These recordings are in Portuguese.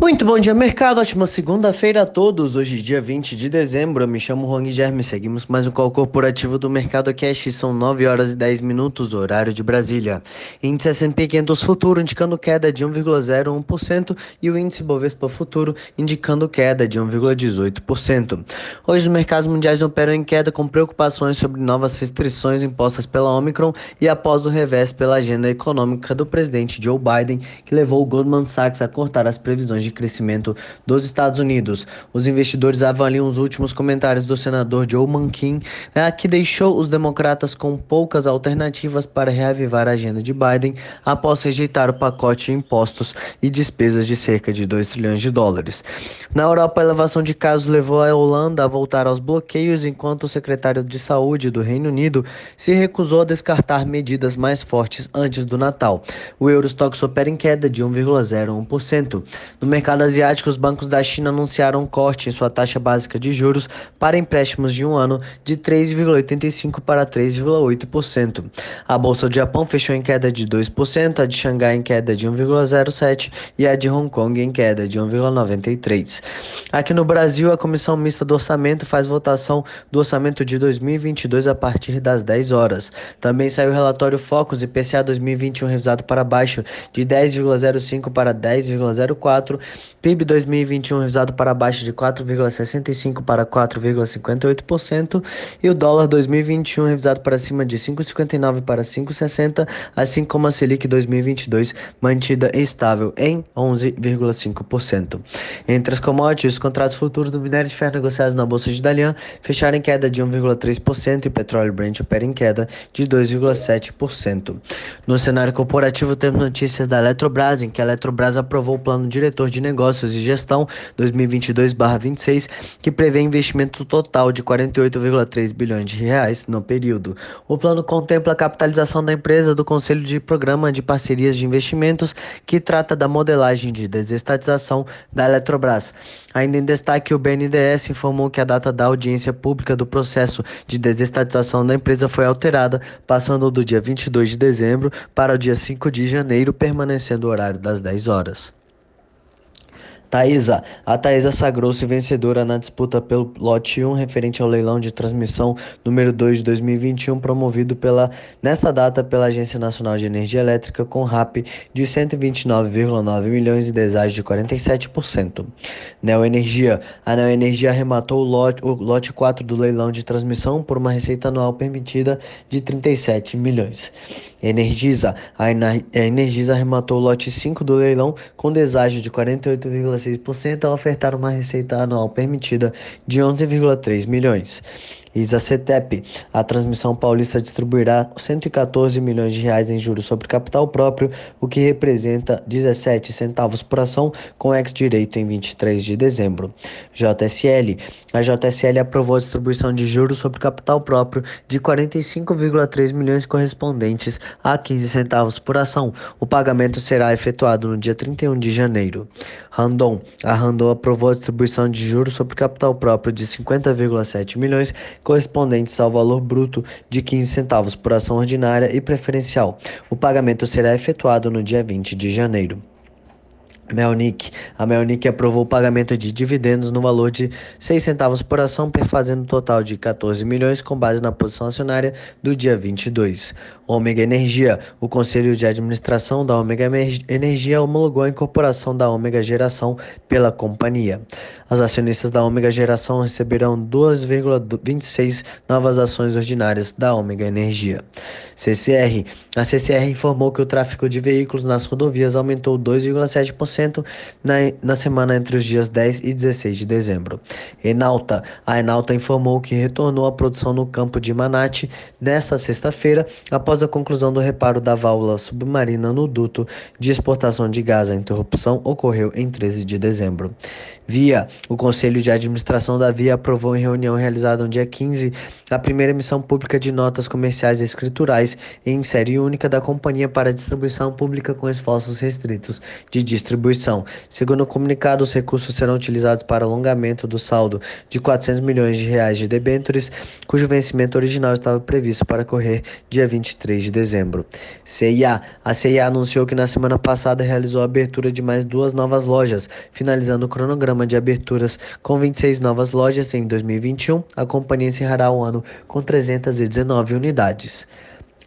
Muito bom dia, mercado. Ótima segunda-feira a todos. Hoje, dia 20 de dezembro. Eu me chamo Juan Guilherme. Seguimos mais um call corporativo do Mercado Cash. São 9 horas e 10 minutos, horário de Brasília. Índice S&P 500 Futuro indicando queda de 1,01% e o índice Bovespa Futuro indicando queda de 1,18%. Hoje, os mercados mundiais operam em queda com preocupações sobre novas restrições impostas pela Omicron e após o revés pela agenda econômica do presidente Joe Biden, que levou o Goldman Sachs a cortar as previsões de de crescimento dos Estados Unidos. Os investidores avaliam os últimos comentários do senador Joe Manchin, né, que deixou os democratas com poucas alternativas para reavivar a agenda de Biden após rejeitar o pacote de impostos e despesas de cerca de 2 trilhões de dólares. Na Europa, a elevação de casos levou a Holanda a voltar aos bloqueios, enquanto o secretário de Saúde do Reino Unido se recusou a descartar medidas mais fortes antes do Natal. O Eurostox opera em queda de 1,01%. No mercado asiático, os bancos da China anunciaram um corte em sua taxa básica de juros para empréstimos de um ano de 3,85% para 3,8%. A bolsa do Japão fechou em queda de 2%, a de Xangai em queda de 1,07% e a de Hong Kong em queda de 1,93%. Aqui no Brasil, a Comissão Mista do Orçamento faz votação do orçamento de 2022 a partir das 10 horas. Também saiu o relatório Focus IPCA 2021 revisado para baixo de 10,05 para 10,04 PIB 2021 revisado para baixo de 4,65 para 4,58% e o dólar 2021 revisado para cima de 5,59 para 5,60, assim como a Selic 2022 mantida estável em 11,5%. Entre as commodities, os contratos futuros do minério de ferro negociados na bolsa de Dalian fecharam em queda de 1,3% e o petróleo Brent opera em queda de 2,7%. No cenário corporativo, temos notícias da Eletrobras, em que a Eletrobras aprovou o plano diretor de de Negócios e Gestão 2022/26, que prevê investimento total de 48,3 bilhões de reais no período. O plano contempla a capitalização da empresa do Conselho de Programa de Parcerias de Investimentos, que trata da modelagem de desestatização da Eletrobras. Ainda em destaque, o BNDES informou que a data da audiência pública do processo de desestatização da empresa foi alterada, passando do dia 22 de dezembro para o dia 5 de janeiro, permanecendo o horário das 10 horas. Taísa. A Taísa sagrou-se vencedora na disputa pelo lote 1 referente ao leilão de transmissão número 2 de 2021 promovido pela nesta data pela Agência Nacional de Energia Elétrica com RAP de 129,9 milhões e deságio de 47%. Neoenergia. A Neoenergia arrematou o lote, o lote 4 do leilão de transmissão por uma receita anual permitida de 37 milhões. Energisa. A Energisa arrematou o lote 5 do leilão com deságio de 48,6% ao ofertar uma receita anual permitida de 11,3 milhões. ISA-CETEP. A transmissão paulista distribuirá 114 milhões de reais em juros sobre capital próprio, o que representa 17 centavos por ação, com ex-direito em 23 de dezembro. JSL. A JSL aprovou a distribuição de juros sobre capital próprio de 45,3 milhões correspondentes a 15 centavos por ação. O pagamento será efetuado no dia 31 de janeiro. Randon. A Randon aprovou a distribuição de juros sobre capital próprio de 50,7 milhões correspondentes ao valor bruto de 15 centavos por ação ordinária e preferencial. O pagamento será efetuado no dia 20 de janeiro. Melnick. A Melnick aprovou o pagamento de dividendos no valor de 6 centavos por ação, perfazendo um total de 14 milhões com base na posição acionária do dia 22. Ômega Energia. O Conselho de Administração da Ômega Energia homologou a incorporação da Ômega Geração pela companhia. As acionistas da Ômega Geração receberão 2,26 novas ações ordinárias da Ômega Energia. CCR. A CCR informou que o tráfego de veículos nas rodovias aumentou 2,7% na, na semana entre os dias 10 e 16 de dezembro. Enalta. A Enalta informou que retornou à produção no campo de Manate nesta sexta-feira após após a conclusão do reparo da válvula submarina no duto de exportação de gás. A interrupção ocorreu em 13 de dezembro. Via, o Conselho de Administração da Via aprovou em reunião realizada no dia 15 a primeira emissão pública de notas comerciais e escriturais em série única da companhia para distribuição pública com esforços restritos de distribuição distribuição. Segundo o comunicado, os recursos serão utilizados para alongamento do saldo de 400 milhões de reais de debêntures, cujo vencimento original estava previsto para ocorrer dia 23 de dezembro. CIA. A CIA anunciou que na semana passada realizou a abertura de mais duas novas lojas, finalizando o cronograma de aberturas com 26 novas lojas em 2021. A companhia encerrará o ano com 319 unidades.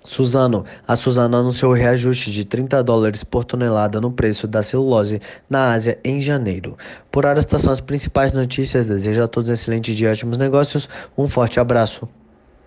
Suzano. A Suzano anunciou reajuste de 30 dólares por tonelada no preço da celulose na Ásia em janeiro. Por hora, estas são as principais notícias. Desejo a todos um excelente dia e ótimos negócios. Um forte abraço.